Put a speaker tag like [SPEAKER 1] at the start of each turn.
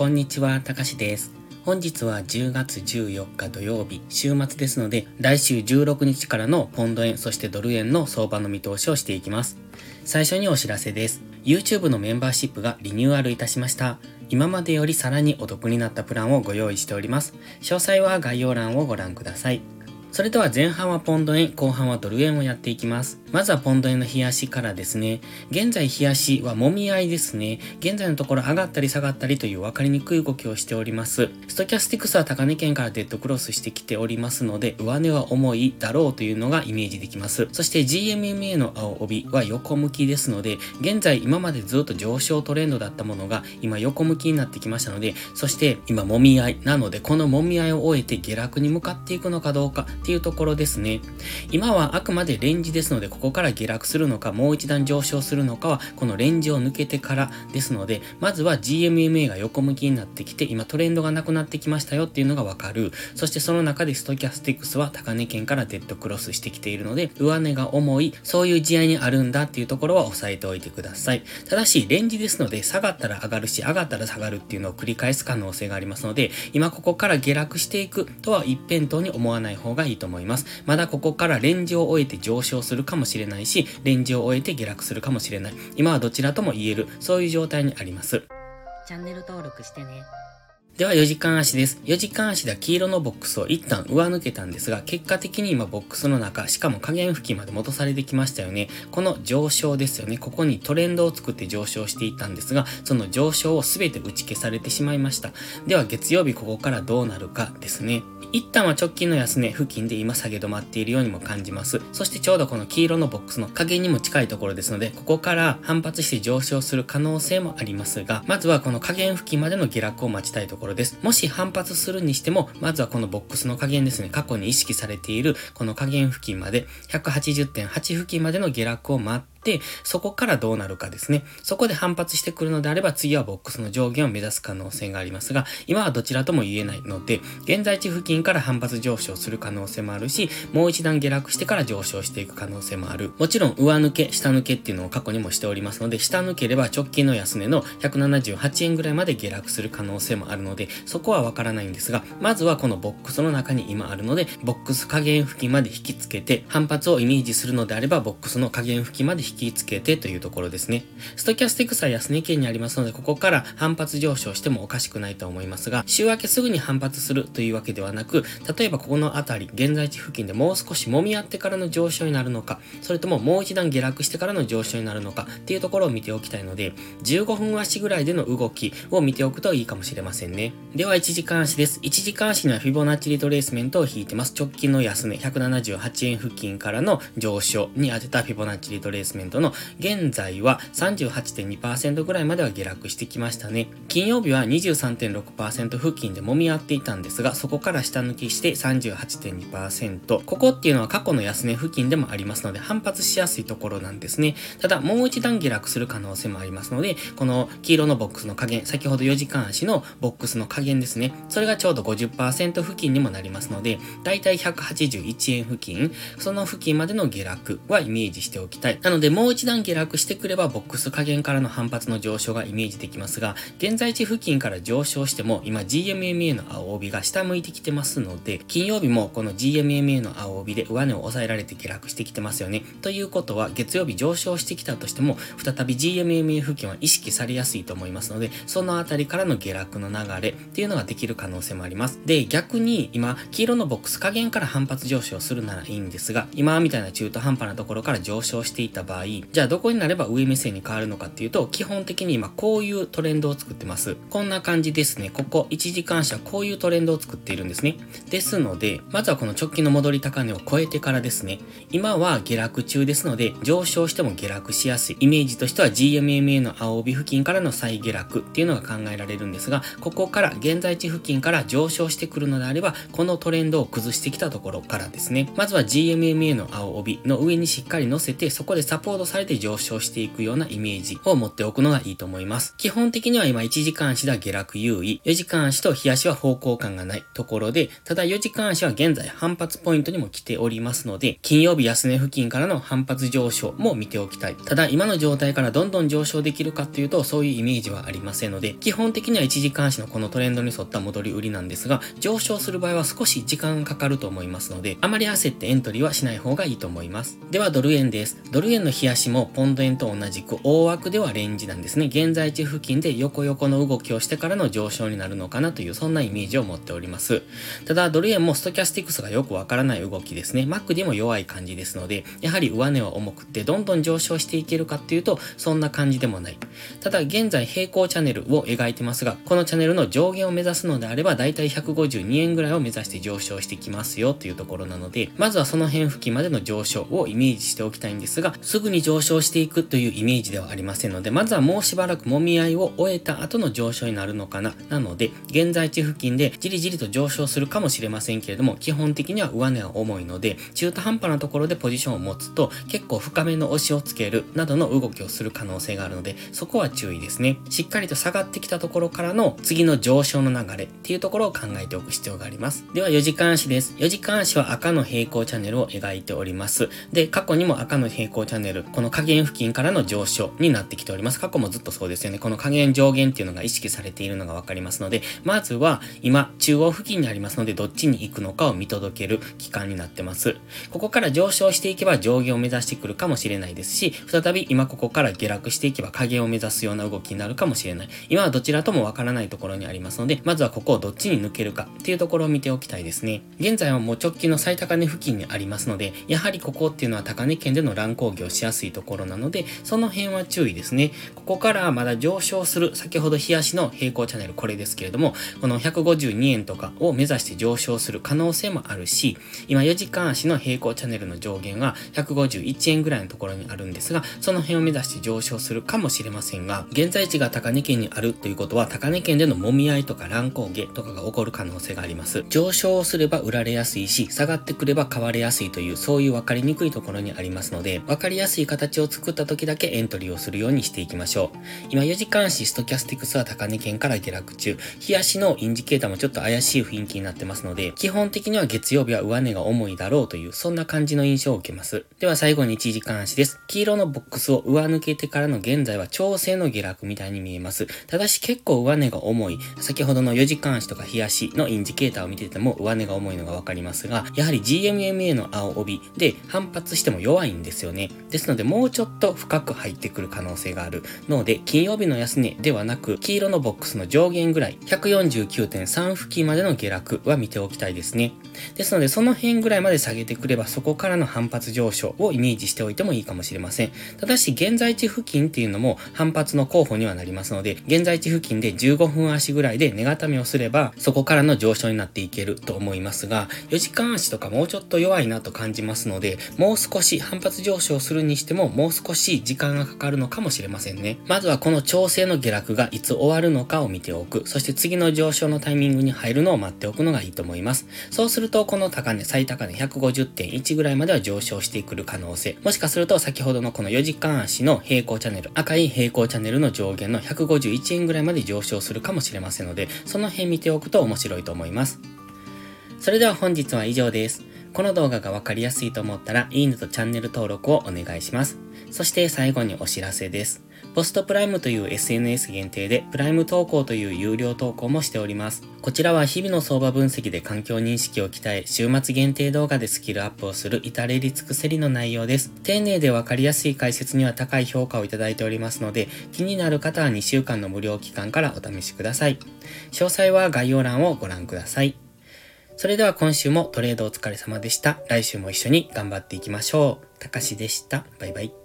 [SPEAKER 1] こんにちは、たかしです。本日は10月14日土曜日、週末ですので、来週16日からのポンド円、そしてドル円の相場の見通しをしていきます。最初にお知らせです。YouTube のメンバーシップがリニューアルいたしました。今までよりさらにお得になったプランをご用意しております。詳細は概要欄をご覧ください。それでは前半はポンド円、後半はドル円をやっていきます。まずはポンド円の冷やしからですね。現在冷やしはもみ合いですね。現在のところ上がったり下がったりという分かりにくい動きをしております。ストキャスティクスは高値圏からデッドクロスしてきておりますので、上値は重いだろうというのがイメージできます。そして GMMA の青帯は横向きですので、現在今までずっと上昇トレンドだったものが今横向きになってきましたので、そして今もみ合いなので、このもみ合いを終えて下落に向かっていくのかどうかっていうところですね。今はあくまでレンジですので、ここから下落するのか、もう一段上昇するのかは、このレンジを抜けてからですので、まずは GMMA が横向きになってきて、今トレンドがなくなってきましたよっていうのがわかる。そしてその中でストキャスティックスは高値圏からデッドクロスしてきているので、上値が重い、そういう試合にあるんだっていうところは押さえておいてください。ただし、レンジですので、下がったら上がるし、上がったら下がるっていうのを繰り返す可能性がありますので、今ここから下落していくとは一辺倒に思わない方がいいいいと思います。まだここからレンジを終えて上昇するかもしれないし、レンジを終えて下落するかもしれない。今はどちらとも言える、そういう状態にあります。チャンネル登録してね。では4時間足です。4時間足では黄色のボックスを一旦上抜けたんですが、結果的に今ボックスの中、しかも下限付近まで戻されてきましたよね。この上昇ですよね。ここにトレンドを作って上昇していたんですが、その上昇を全て打ち消されてしまいました。では月曜日ここからどうなるかですね。一旦は直近の安値付近で今下げ止まっているようにも感じます。そしてちょうどこの黄色のボックスの下限にも近いところですので、ここから反発して上昇する可能性もありますが、まずはこの下限付近までの下落を待ちたいところです。もし反発するにしても、まずはこのボックスの加減ですね、過去に意識されているこの加減付近まで、180.8付近までの下落を待って、そこからどうなるかですね。そこで反発してくるのであれば、次はボックスの上限を目指す可能性がありますが、今はどちらとも言えないので、現在地付近から反発上昇する可能性もあるし、もう一段下落してから上昇していく可能性もある。もちろん、上抜け、下抜けっていうのを過去にもしておりますので、下抜ければ直近の安値の178円ぐらいまで下落する可能性もあるので、そこはわからないんですが、まずはこのボックスの中に今あるので、ボックス下限付近まで引きつけて、反発をイメージするのであれば、ボックスの下限付近まで引ききつけてというところですね。ストキャスティクスは安値圏にありますので、ここから反発上昇してもおかしくないと思いますが、週明けすぐに反発するというわけではなく、例えばここの辺り、現在地付近でもう少し揉み合ってからの上昇になるのか、それとももう一段下落してからの上昇になるのかっていうところを見ておきたいので、15分足ぐらいでの動きを見ておくといいかもしれませんね。では1時間足です。1時間足にはフィボナッチリトレースメントを引いてます。直近の安値178円付近からの上昇に当てたフィボナッチリトレースメントの現在は38.2%ぐらいまでは下落してきましたね。金曜日は23.6%付近で揉み合っていたんですが、そこから下抜きして38.2%。ここっていうのは過去の安値付近でもありますので、反発しやすいところなんですね。ただ、もう一段下落する可能性もありますので、この黄色のボックスの加減、先ほど4時間足のボックスの加減ですね。それがちょうど50%付近にもなりますので、だいたい181円付近、その付近までの下落はイメージしておきたい。なので、もう一段下落してくれば、ボックス加減からの反発の上昇がイメージできますが、現在地付近から上昇しても、今 GMMA の青帯が下向いてきてますので、金曜日もこの GMMA の青帯で上値を抑えられて下落してきてますよね。ということは、月曜日上昇してきたとしても、再び GMMA 付近は意識されやすいと思いますので、そのあたりからの下落の流れっていうのができる可能性もあります。で、逆に今、黄色のボックス加減から反発上昇するならいいんですが、今みたいな中途半端なところから上昇していた場合、じゃあどこになれば上目線に変わるのかっていうと、基本的に今こういうトレンドを作ってます。こんな感じですね。ここ1時間足はこういうトレンドを作っているんですね。ですので、まずはこの直近の戻り高値を超えてからですね。今は下落中ですので、上昇しても下落しやすい。イメージとしては GMMA の青帯付近からの再下落っていうのが考えられるんですが、ここから現在地付近から上昇してくるのであれば、このトレンドを崩してきたところからですね。まずは GMMA の青帯の上にしっかり乗せて、そこでサポフォードされて上昇していくようなイメージを持っておくのがいいと思います。基本的には今1時間足では下落優位、4時間足と日足は方向感がないところで、ただ4時間足は現在反発ポイントにも来ておりますので、金曜日安値付近からの反発上昇も見ておきたい。ただ今の状態からどんどん上昇できるかっていうと、そういうイメージはありませんので、基本的には1時間足のこのトレンドに沿った戻り売りなんですが、上昇する場合は少し時間かかると思いますので、あまり焦ってエントリーはしない方がいいと思います。ではドル円です。ドル円の日足もポンド円と同じく大枠ではレンジなんですね。現在地付近で横横の動きをしてからの上昇になるのかなという、そんなイメージを持っております。ただ、ドル円もストキャスティクスがよくわからない動きですね。マックでも弱い感じですので、やはり上値は重くってどんどん上昇していけるかっていうと、そんな感じでもない。ただ、現在平行チャンネルを描いてますが、このチャンネルの上限を目指すのであれば、だいたい152円ぐらいを目指して上昇してきますよというところなので、まずはその辺付近までの上昇をイメージしておきたいんですが、すぐに上昇していくというイメージではありませんので、まずはもうしばらく揉み合いを終えた後の上昇になるのかな。なので、現在地付近でじりじりと上昇するかもしれませんけれども、基本的には上値は重いので、中途半端なところでポジションを持つと、結構深めの押しをつけるなどの動きをする可能性があるので、そこは注意ですね。しっかりと下がってきたところからの次の上昇の流れっていうところを考えておく必要があります。では4時間足です。4時間足は赤の平行チャンネルを描いております。で、過去にも赤の平行チャンネル、この下限付近からの上昇になってきております。過去もずっとそうですよね。この下限上限っていうのが意識されているのがわかりますので、まずは今中央付近にありますので、どっちに行くのかを見届ける期間になってます。ここから上昇していけば上限を目指してくるかもしれないですし、再び今ここから下落していけば下限を目指すような動きになるかもしれない。今はどちらともわからないところにありますので、まずはここをどっちに抜けるかっていうところを見ておきたいですね。現在はもう直近の最高値付近にありますので、やはりここっていうのは高値圏での乱高下をしやすいところなので、その辺は注意ですね。ここからまだ上昇する、先ほど日足の平行チャンネルこれですけれども、この152円とかを目指して上昇する可能性もあるし、今4時間足の平行チャンネルの上限は151円ぐらいのところにあるんですが、その辺を目指して上昇するかもしれませんが、現在地が高値圏にあるということは、高値圏での揉み合いとか乱高下とかが起こる可能性があります。上昇すれば売られやすいし、下がってくれば買われやすいという、そういう分かりにくいところにありますので、分かりやすい形を作った時だけエントリーをするようにしていきましょう。今4時間足ストキャスティクスは高値圏から下落中、日足のインジケーターもちょっと怪しい雰囲気になってますので、基本的には月曜日は上値が重いだろうという、そんな感じの印象を受けます。では最後に1時間足です。黄色のボックスを上抜けてからの現在は調整の下落みたいに見えます。ただし結構上値が重い、先ほどの4時間足とか日足のインジケーターを見てても上値が重いのがわかりますが、やはり GMMA の青帯で反発しても弱いんですよね。でですのでもうちょっと深く入ってくる可能性があるので、金曜日の安値ではなく、黄色のボックスの上限ぐらい、149.3付近までの下落は見ておきたいですね。ですので、その辺ぐらいまで下げてくれば、そこからの反発上昇をイメージしておいてもいいかもしれません。ただし、現在地付近っていうのも反発の候補にはなりますので、現在地付近で15分足ぐらいで値固めをすれば、そこからの上昇になっていけると思いますが、4時間足とかもうちょっと弱いなと感じますので、もう少し反発上昇するにしても、もう少し時間がかかるのかもしれませんね。まずはこの調整の下落がいつ終わるのかを見ておく。そして次の上昇のタイミングに入るのを待っておくのがいいと思います。そうすると、この高値、最高値150.1ぐらいまでは上昇してくる可能性。もしかすると、先ほどのこの4時間足の平行チャンネル、赤い平行チャンネルの上限の151円ぐらいまで上昇するかもしれませんので、その辺見ておくと面白いと思います。それでは本日は以上です。この動画がわかりやすいと思ったら、いいねとチャンネル登録をお願いします。そして最後にお知らせです。ポストプライムという SNS 限定で、プライム投稿という有料投稿もしております。こちらは日々の相場分析で環境認識を鍛え、週末限定動画でスキルアップをする至れり尽くせりの内容です。丁寧でわかりやすい解説には高い評価をいただいておりますので、気になる方は2週間の無料期間からお試しください。詳細は概要欄をご覧ください。それでは今週もトレードお疲れ様でした。来週も一緒に頑張っていきましょう。たかしでした。バイバイ。